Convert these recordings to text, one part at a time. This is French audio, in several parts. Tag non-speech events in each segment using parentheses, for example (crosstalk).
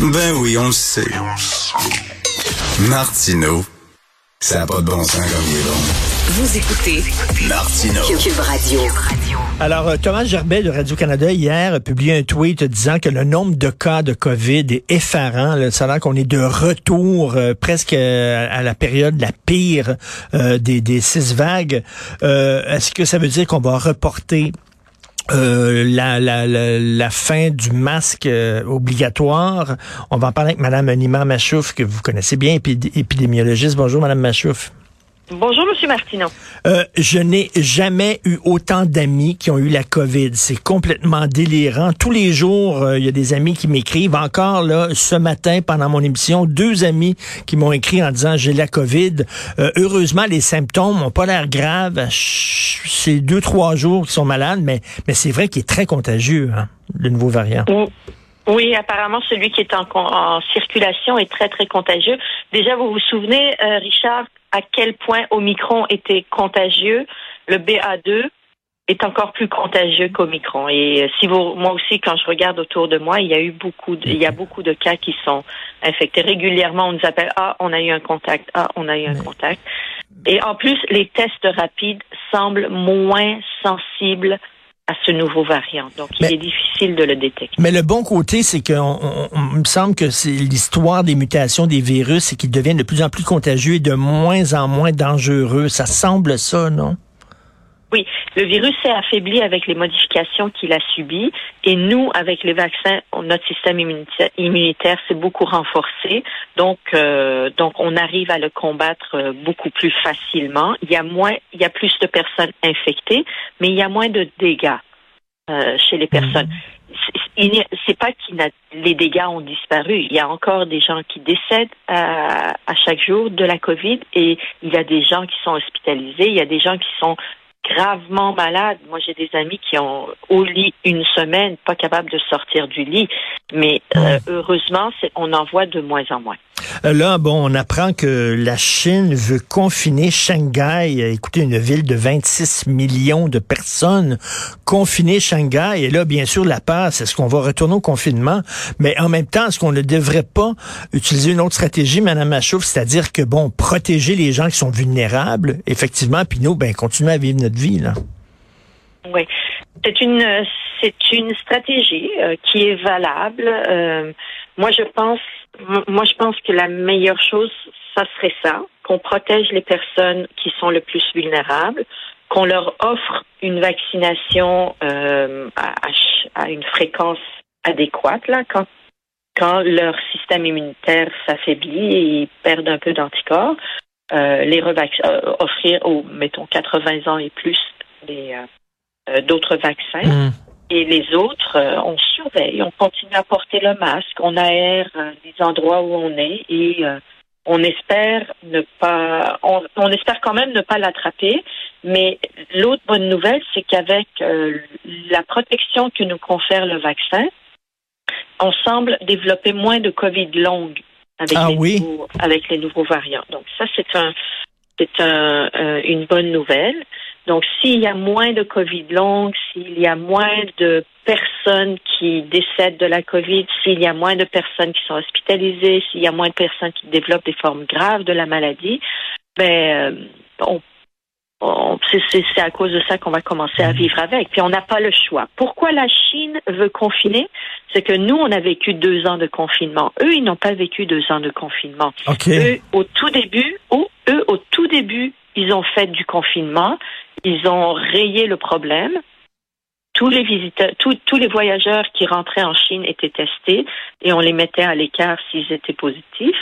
Ben oui, on le sait. Martino, ça n'a pas de bon sens comme il est bon. Vous écoutez Martino. Cube Radio. Alors, euh, Thomas Gerbet de Radio-Canada, hier, a publié un tweet disant que le nombre de cas de COVID est effarant. Là. Ça a l'air qu'on est de retour euh, presque euh, à la période la pire euh, des, des six vagues. Euh, Est-ce que ça veut dire qu'on va reporter euh, la, la, la, la fin du masque euh, obligatoire. On va en parler avec Mme Nima Machouf, que vous connaissez bien, épid- épidémiologiste. Bonjour, Mme Machouf. Bonjour, Monsieur Martineau. Euh, je n'ai jamais eu autant d'amis qui ont eu la COVID. C'est complètement délirant. Tous les jours, euh, il y a des amis qui m'écrivent. Encore là, ce matin, pendant mon émission, deux amis qui m'ont écrit en disant j'ai la COVID. Euh, heureusement, les symptômes n'ont pas l'air graves. C'est deux, trois jours qu'ils sont malades, mais, mais c'est vrai qu'il est très contagieux, hein, le nouveau variant. Ou- Oui, apparemment, celui qui est en, circulation est très, très contagieux. Déjà, vous vous souvenez, euh, Richard, à quel point Omicron était contagieux. Le BA2 est encore plus contagieux qu'Omicron. Et euh, si vous, moi aussi, quand je regarde autour de moi, il y a eu beaucoup, de, il y a beaucoup de cas qui sont infectés. Régulièrement, on nous appelle, ah, on a eu un contact, ah, on a eu un contact. Et en plus, les tests rapides semblent moins sensibles à ce nouveau variant. Donc, il Mais- est difficile de le détecter. Mais le bon côté, c'est qu'on me semble que c'est l'histoire des mutations des virus, c'est qu'ils deviennent de plus en plus contagieux et de moins en moins dangereux. Ça semble ça, non? Oui, le virus s'est affaibli avec les modifications qu'il a subies et nous, avec les vaccins, notre système immunitaire, immunitaire s'est beaucoup renforcé. Donc, euh, donc, on arrive à le combattre euh, beaucoup plus facilement. Il y a moins, il y a plus de personnes infectées, mais il y a moins de dégâts euh, chez les personnes. A- C'est pas que les dégâts ont disparu. Il y a encore des gens qui décèdent à, à chaque jour de la COVID et il y a des gens qui sont hospitalisés. Il y a des gens qui sont gravement malades. Moi, j'ai des amis qui ont au lit une semaine, pas capables de sortir du lit. Mais euh, heureusement, c'est- on en voit de moins en moins. Euh, Là, bon, on apprend que la Chine veut confiner Shanghai. Écoutez, une ville de 26 millions de personnes. Confiner Shanghai. Et là, bien sûr, la peur, c'est ce qu'on va retourner au confinement? Mais en même temps, est-ce qu'on ne devrait pas utiliser une autre stratégie, Madame Machouf, c'est-à-dire que, bon, protéger les gens qui sont vulnérables, effectivement, puis nous, ben, continuer à vivre notre vie, là. Oui, c'est une c'est une stratégie euh, qui est valable. Euh, moi, je pense moi je pense que la meilleure chose, ça serait ça, qu'on protège les personnes qui sont le plus vulnérables, qu'on leur offre une vaccination euh, à, à une fréquence adéquate là quand quand leur système immunitaire s'affaiblit et ils perdent un peu d'anticorps, euh, les euh, offrir aux mettons 80 ans et plus des euh, euh, d'autres vaccins. Hum. Et les autres, euh, on surveille, on continue à porter le masque, on aère euh, les endroits où on est et euh, on espère ne pas, on, on espère quand même ne pas l'attraper. Mais l'autre bonne nouvelle, c'est qu'avec euh, la protection que nous confère le vaccin, on semble développer moins de Covid longue avec, Ah les, oui? nouveaux, avec les nouveaux variants. Donc ça, c'est un, c'est un, euh, une bonne nouvelle. Donc, s'il y a moins de COVID longue, s'il y a moins de personnes qui décèdent de la COVID, s'il y a moins de personnes qui sont hospitalisées, s'il y a moins de personnes qui développent des formes graves de la maladie, ben, euh, on, on- c'est- à cause de ça qu'on va commencer à vivre avec. Puis on n'a pas le choix. Pourquoi la Chine veut confiner? C'est que nous, on a vécu deux ans de confinement. Eux, ils n'ont pas vécu deux ans de confinement. Eux, au tout début, ou eux, au tout début, ils ont fait du confinement. Ils ont rayé le problème. Tous les visiteurs, tous- tous les voyageurs qui rentraient en Chine étaient testés et on les mettait à l'écart s'ils étaient positifs.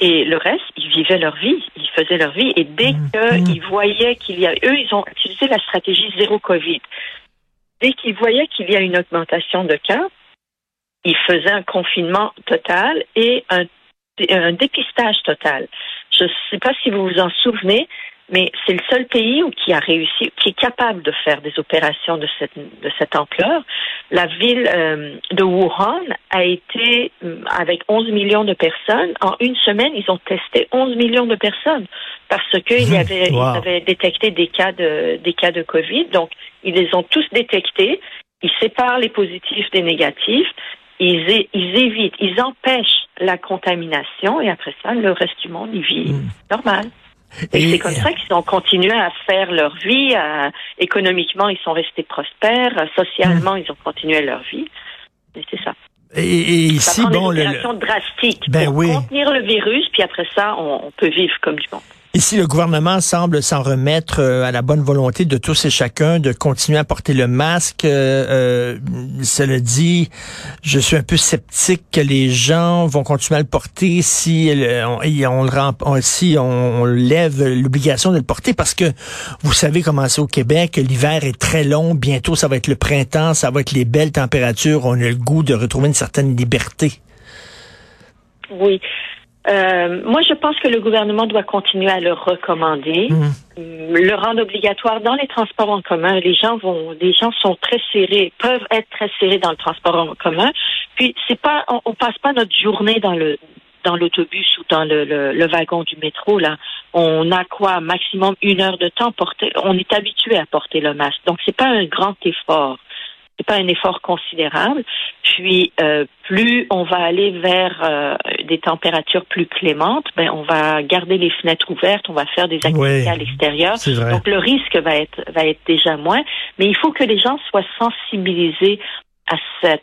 Et le reste, ils vivaient leur vie, ils faisaient leur vie. Et dès qu'ils voyaient qu'il y a, eux, ils ont utilisé la stratégie zéro Covid. Dès qu'ils voyaient qu'il y a une augmentation de cas, ils faisaient un confinement total et un, un dépistage total. Je ne sais pas si vous vous en souvenez, mais c'est le seul pays où qui a réussi, qui est capable de faire des opérations de cette, de cette ampleur. La ville euh, de Wuhan a été, euh, avec 11 millions de personnes, en une semaine, ils ont testé 11 millions de personnes parce qu'il y avait, Wow. ils avaient détecté des cas de, des cas de COVID. Donc, ils les ont tous détectés. Ils séparent les positifs des négatifs. ils, ils évitent, ils empêchent la contamination et après ça, le reste du monde, il vit Mm. normal. Et, c'est comme ça qu'ils ont continué à faire leur vie. à- économiquement, ils sont restés prospères. euh, Socialement, ils ont continué leur vie. Et c'est ça. Et, et ici, bon, des le, le- drastiques Ben pour oui. contenir le virus, puis après ça, on, on peut vivre comme du monde. Ici, le gouvernement semble s'en remettre euh, à la bonne volonté de tous et chacun de continuer à porter le masque. Euh, euh, cela dit, je suis un peu sceptique que les gens vont continuer à le porter si euh, on, on si on lève l'obligation de le porter parce que vous savez comment c'est au Québec, l'hiver est très long, bientôt ça va être le printemps, ça va être les belles températures, on a le goût de retrouver une certaine liberté. Oui. Euh, moi, je pense que le gouvernement doit continuer à le recommander, Mhm. Le rendre obligatoire dans les transports en commun. Les gens vont, les gens sont très serrés, peuvent être très serrés dans le transport en commun. Puis c'est pas, on, on passe pas notre journée dans le dans l'autobus ou dans le, le, le wagon du métro là. On a quoi, maximum une heure de temps porter. On est habitué à porter le masque, donc c'est pas un grand effort. C'est pas un effort considérable. Puis euh, plus on va aller vers euh, des températures plus clémentes, ben on va garder les fenêtres ouvertes, on va faire des activités à l'extérieur. Donc le risque va être va être déjà moins, mais il faut que les gens soient sensibilisés à cette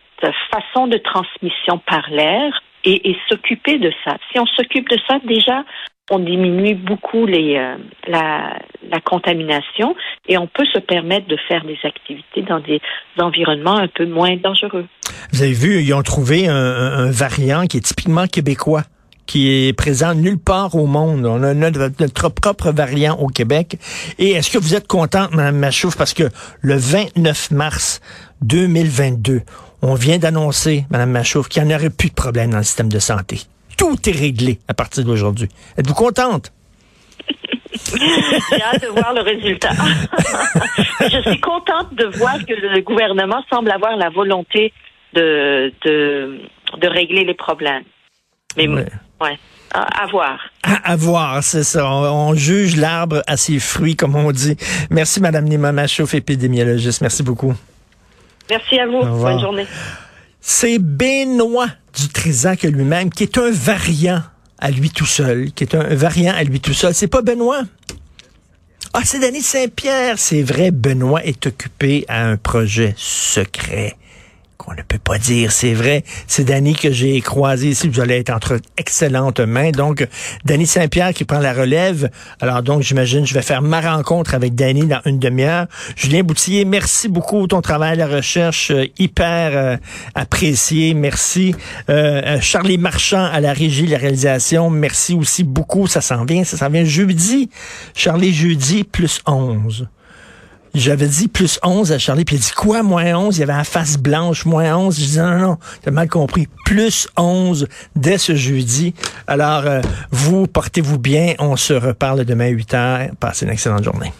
façon de transmission par l'air et, et s'occuper de ça. Si on s'occupe de ça, déjà on diminue beaucoup les euh, la, la contamination et on peut se permettre de faire des activités dans des environnements un peu moins dangereux. Vous avez vu, ils ont trouvé un, un- variant qui est typiquement québécois qui est présent nulle part au monde. On a notre, notre propre variant au Québec. Et est-ce que vous êtes contente, Mme Machouf, parce que le 29 mars 2022, on vient d'annoncer, Mme Machouf, qu'il n'y en aurait plus de problème dans le système de santé. Tout est réglé à partir d'aujourd'hui. Êtes-vous contente? J'ai hâte de voir le résultat. (laughs) Je suis contente de voir que le gouvernement semble avoir la volonté de, de, de régler les problèmes. Mais Ouais. ouais, à, à voir. À, à voir, c'est ça. On, on juge l'arbre à ses fruits, comme on dit. Merci, Mme Nima Machouf, épidémiologiste. Merci beaucoup. Merci à vous. Bonne journée. C'est Benoît Dutrisac lui-même, qui est un variant à lui tout seul, qui est un variant à lui tout seul. C'est pas Benoît? Ah, c'est Denis Saint-Pierre. C'est vrai, Benoît est occupé à un projet secret qu'on ne peut pas dire. C'est vrai. C'est Danny que j'ai croisé ici. Vous allez être entre excellentes mains. Donc, Danny Saint-Pierre qui prend la relève. Alors donc, j'imagine, je vais faire ma rencontre avec Danny dans une demi-heure. Julien Boutillier, merci beaucoup. Ton travail, la recherche, euh, hyper euh, apprécié. Merci. Euh, euh, Charlie Marchand à la régie, la réalisation. Merci aussi beaucoup. Ça s'en vient. Ça s'en vient jeudi. Charlie, jeudi, plus 11. J'avais dit plus 11 à Charlie, puis il a dit quoi, moins 11? Il y avait la face blanche, moins 11. Je dis non, non, non, t'as mal compris. Plus 11 dès ce jeudi. Alors, euh, vous, portez-vous bien. On se reparle demain à 8 heures. Passez une excellente journée.